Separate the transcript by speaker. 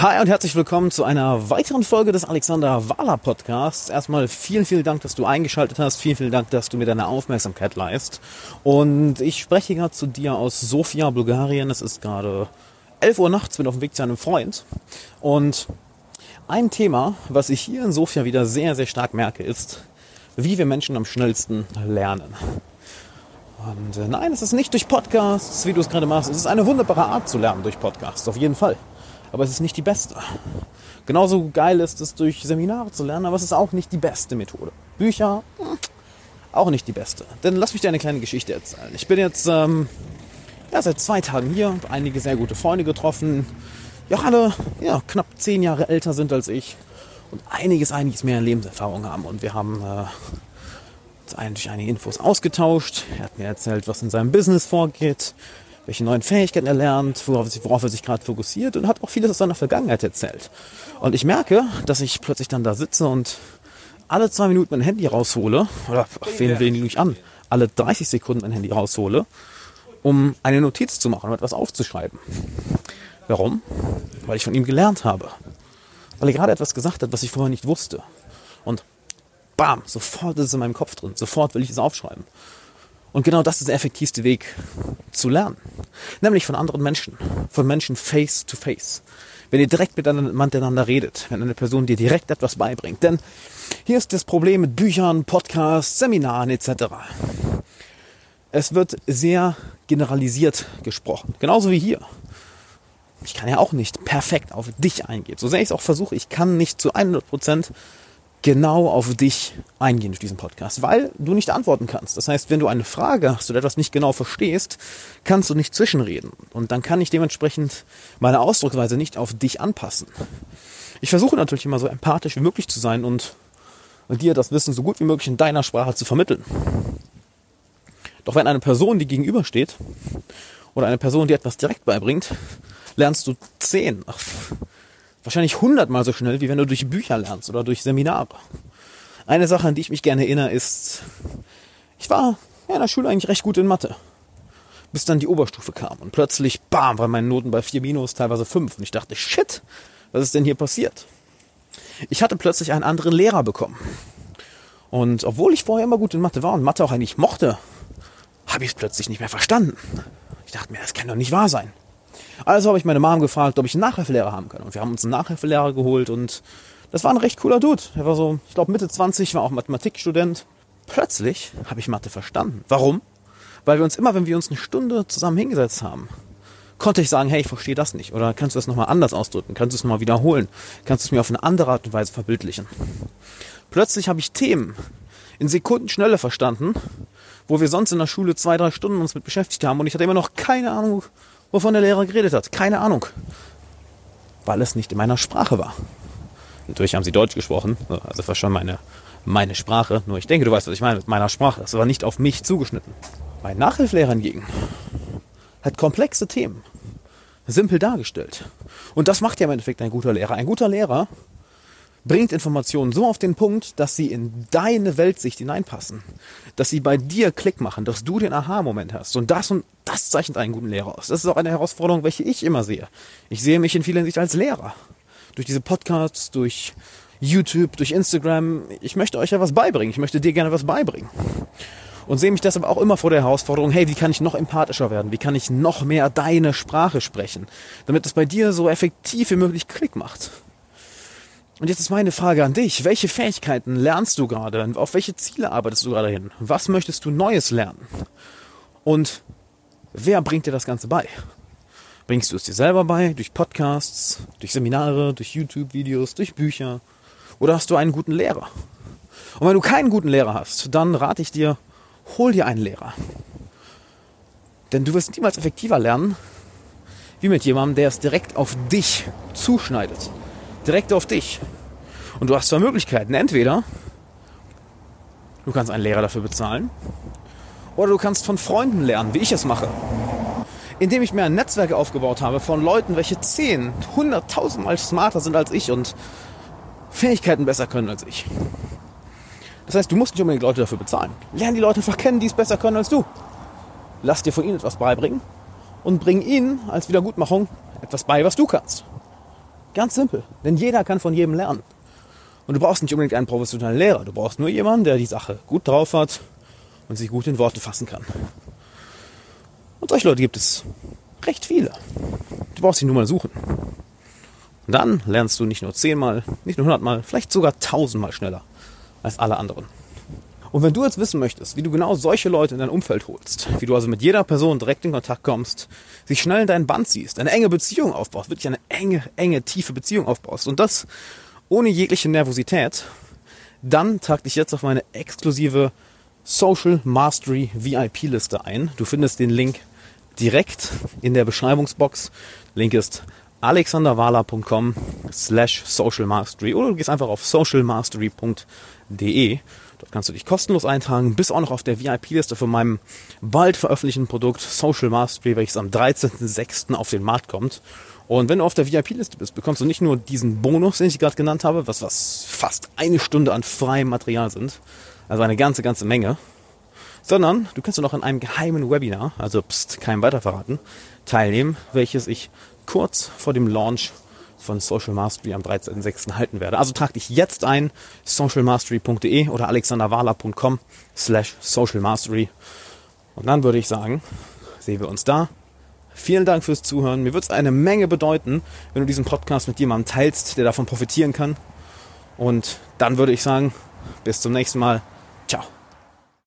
Speaker 1: Hi und herzlich willkommen zu einer weiteren Folge des Alexander Wahler Podcasts. Erstmal vielen, vielen Dank, dass du eingeschaltet hast. Vielen, vielen Dank, dass du mir deine Aufmerksamkeit leist. Und ich spreche gerade zu dir aus Sofia, Bulgarien. Es ist gerade 11 Uhr nachts, bin auf dem Weg zu einem Freund. Und ein Thema, was ich hier in Sofia wieder sehr, sehr stark merke, ist, wie wir Menschen am schnellsten lernen. Und äh, nein, es ist nicht durch Podcasts, wie du es gerade machst. Es ist eine wunderbare Art zu lernen durch Podcasts, auf jeden Fall aber es ist nicht die beste. Genauso geil ist es, durch Seminare zu lernen, aber es ist auch nicht die beste Methode. Bücher, auch nicht die beste. Denn lass mich dir eine kleine Geschichte erzählen. Ich bin jetzt ähm, ja, seit zwei Tagen hier, einige sehr gute Freunde getroffen, die auch alle ja, knapp zehn Jahre älter sind als ich und einiges, einiges mehr Lebenserfahrung haben. Und wir haben äh, uns durch einige Infos ausgetauscht. Er hat mir erzählt, was in seinem Business vorgeht welche neuen Fähigkeiten er lernt, worauf, worauf er sich gerade fokussiert und hat auch vieles aus seiner Vergangenheit erzählt. Und ich merke, dass ich plötzlich dann da sitze und alle zwei Minuten mein Handy raushole, oder wen will ich an, alle 30 Sekunden mein Handy raushole, um eine Notiz zu machen, um etwas aufzuschreiben. Warum? Weil ich von ihm gelernt habe. Weil er gerade etwas gesagt hat, was ich vorher nicht wusste. Und bam, sofort ist es in meinem Kopf drin. Sofort will ich es aufschreiben. Und genau das ist der effektivste Weg zu lernen. Nämlich von anderen Menschen. Von Menschen face to face. Wenn ihr direkt miteinander redet, wenn eine Person dir direkt etwas beibringt. Denn hier ist das Problem mit Büchern, Podcasts, Seminaren etc. Es wird sehr generalisiert gesprochen. Genauso wie hier. Ich kann ja auch nicht perfekt auf dich eingehen. So sehr ich es auch versuche, ich kann nicht zu 100 Prozent genau auf dich eingehen durch diesen Podcast, weil du nicht antworten kannst. Das heißt, wenn du eine Frage hast oder etwas nicht genau verstehst, kannst du nicht zwischenreden. Und dann kann ich dementsprechend meine Ausdrucksweise nicht auf dich anpassen. Ich versuche natürlich immer so empathisch wie möglich zu sein und dir das Wissen so gut wie möglich in deiner Sprache zu vermitteln. Doch wenn eine Person, die gegenübersteht, oder eine Person, die etwas direkt beibringt, lernst du zehn, Wahrscheinlich hundertmal so schnell, wie wenn du durch Bücher lernst oder durch Seminare. Eine Sache, an die ich mich gerne erinnere, ist, ich war ja, in der Schule eigentlich recht gut in Mathe. Bis dann die Oberstufe kam und plötzlich, bam, waren meine Noten bei 4 minus, teilweise 5. Und ich dachte, shit, was ist denn hier passiert? Ich hatte plötzlich einen anderen Lehrer bekommen. Und obwohl ich vorher immer gut in Mathe war und Mathe auch eigentlich mochte, habe ich es plötzlich nicht mehr verstanden. Ich dachte mir, das kann doch nicht wahr sein. Also habe ich meine Mom gefragt, ob ich einen Nachhilfelehrer haben kann. Und wir haben uns einen Nachhilfelehrer geholt und das war ein recht cooler Dude. Er war so, ich glaube Mitte 20, war auch Mathematikstudent. Plötzlich habe ich Mathe verstanden. Warum? Weil wir uns immer, wenn wir uns eine Stunde zusammen hingesetzt haben, konnte ich sagen, hey, ich verstehe das nicht. Oder kannst du das nochmal anders ausdrücken? Kannst du es nochmal wiederholen? Kannst du es mir auf eine andere Art und Weise verbildlichen? Plötzlich habe ich Themen in Sekundenschnelle verstanden, wo wir sonst in der Schule zwei, drei Stunden uns mit beschäftigt haben und ich hatte immer noch keine Ahnung, wovon der Lehrer geredet hat. Keine Ahnung. Weil es nicht in meiner Sprache war. Natürlich haben sie Deutsch gesprochen, also das war schon meine, meine Sprache. Nur ich denke, du weißt, was ich meine mit meiner Sprache. Es war nicht auf mich zugeschnitten. Mein Nachhilfelehrer hingegen hat komplexe Themen simpel dargestellt. Und das macht ja im Endeffekt ein guter Lehrer. Ein guter Lehrer bringt Informationen so auf den Punkt, dass sie in deine Weltsicht hineinpassen. Dass sie bei dir Klick machen, dass du den Aha-Moment hast. Und das und das zeichnet einen guten Lehrer aus. Das ist auch eine Herausforderung, welche ich immer sehe. Ich sehe mich in vielen Hinsicht als Lehrer. Durch diese Podcasts, durch YouTube, durch Instagram. Ich möchte euch ja was beibringen. Ich möchte dir gerne was beibringen. Und sehe mich deshalb auch immer vor der Herausforderung, hey, wie kann ich noch empathischer werden? Wie kann ich noch mehr deine Sprache sprechen? Damit es bei dir so effektiv wie möglich Klick macht. Und jetzt ist meine Frage an dich. Welche Fähigkeiten lernst du gerade? Auf welche Ziele arbeitest du gerade hin? Was möchtest du Neues lernen? Und wer bringt dir das Ganze bei? Bringst du es dir selber bei? Durch Podcasts, durch Seminare, durch YouTube-Videos, durch Bücher? Oder hast du einen guten Lehrer? Und wenn du keinen guten Lehrer hast, dann rate ich dir, hol dir einen Lehrer. Denn du wirst niemals effektiver lernen, wie mit jemandem, der es direkt auf dich zuschneidet direkt auf dich. Und du hast zwei Möglichkeiten. Entweder du kannst einen Lehrer dafür bezahlen oder du kannst von Freunden lernen, wie ich es mache. Indem ich mir ein Netzwerk aufgebaut habe von Leuten, welche 10, 100.000 Mal smarter sind als ich und Fähigkeiten besser können als ich. Das heißt, du musst nicht unbedingt Leute dafür bezahlen. Lern die Leute einfach kennen, die es besser können als du. Lass dir von ihnen etwas beibringen und bring ihnen als Wiedergutmachung etwas bei, was du kannst. Ganz simpel. Denn jeder kann von jedem lernen. Und du brauchst nicht unbedingt einen professionellen Lehrer. Du brauchst nur jemanden, der die Sache gut drauf hat und sich gut in Worte fassen kann. Und solche Leute gibt es recht viele. Du brauchst sie nur mal suchen. Und dann lernst du nicht nur zehnmal, nicht nur hundertmal, vielleicht sogar tausendmal schneller als alle anderen. Und wenn du jetzt wissen möchtest, wie du genau solche Leute in dein Umfeld holst, wie du also mit jeder Person direkt in Kontakt kommst, sich schnell in deinen Band ziehst, eine enge Beziehung aufbaust, wirklich eine enge, enge, tiefe Beziehung aufbaust und das ohne jegliche Nervosität, dann trag dich jetzt auf meine exklusive Social Mastery VIP Liste ein. Du findest den Link direkt in der Beschreibungsbox. Link ist alexanderwala.com slash social mastery oder du gehst einfach auf socialmastery.de. Dort kannst du dich kostenlos eintragen, bist auch noch auf der VIP-Liste von meinem bald veröffentlichten Produkt Social Mastery, welches am 13.06. auf den Markt kommt. Und wenn du auf der VIP-Liste bist, bekommst du nicht nur diesen Bonus, den ich gerade genannt habe, was, was fast eine Stunde an freiem Material sind, also eine ganze, ganze Menge, sondern du kannst noch an einem geheimen Webinar, also pst, keinem weiterverraten, teilnehmen, welches ich kurz vor dem Launch von Social Mastery am 13.06. halten werde. Also trag dich jetzt ein, socialmastery.de oder alexanderwala.com slash socialmastery. Und dann würde ich sagen, sehen wir uns da. Vielen Dank fürs Zuhören. Mir wird es eine Menge bedeuten, wenn du diesen Podcast mit jemandem teilst, der davon profitieren kann. Und dann würde ich sagen, bis zum nächsten Mal. Ciao.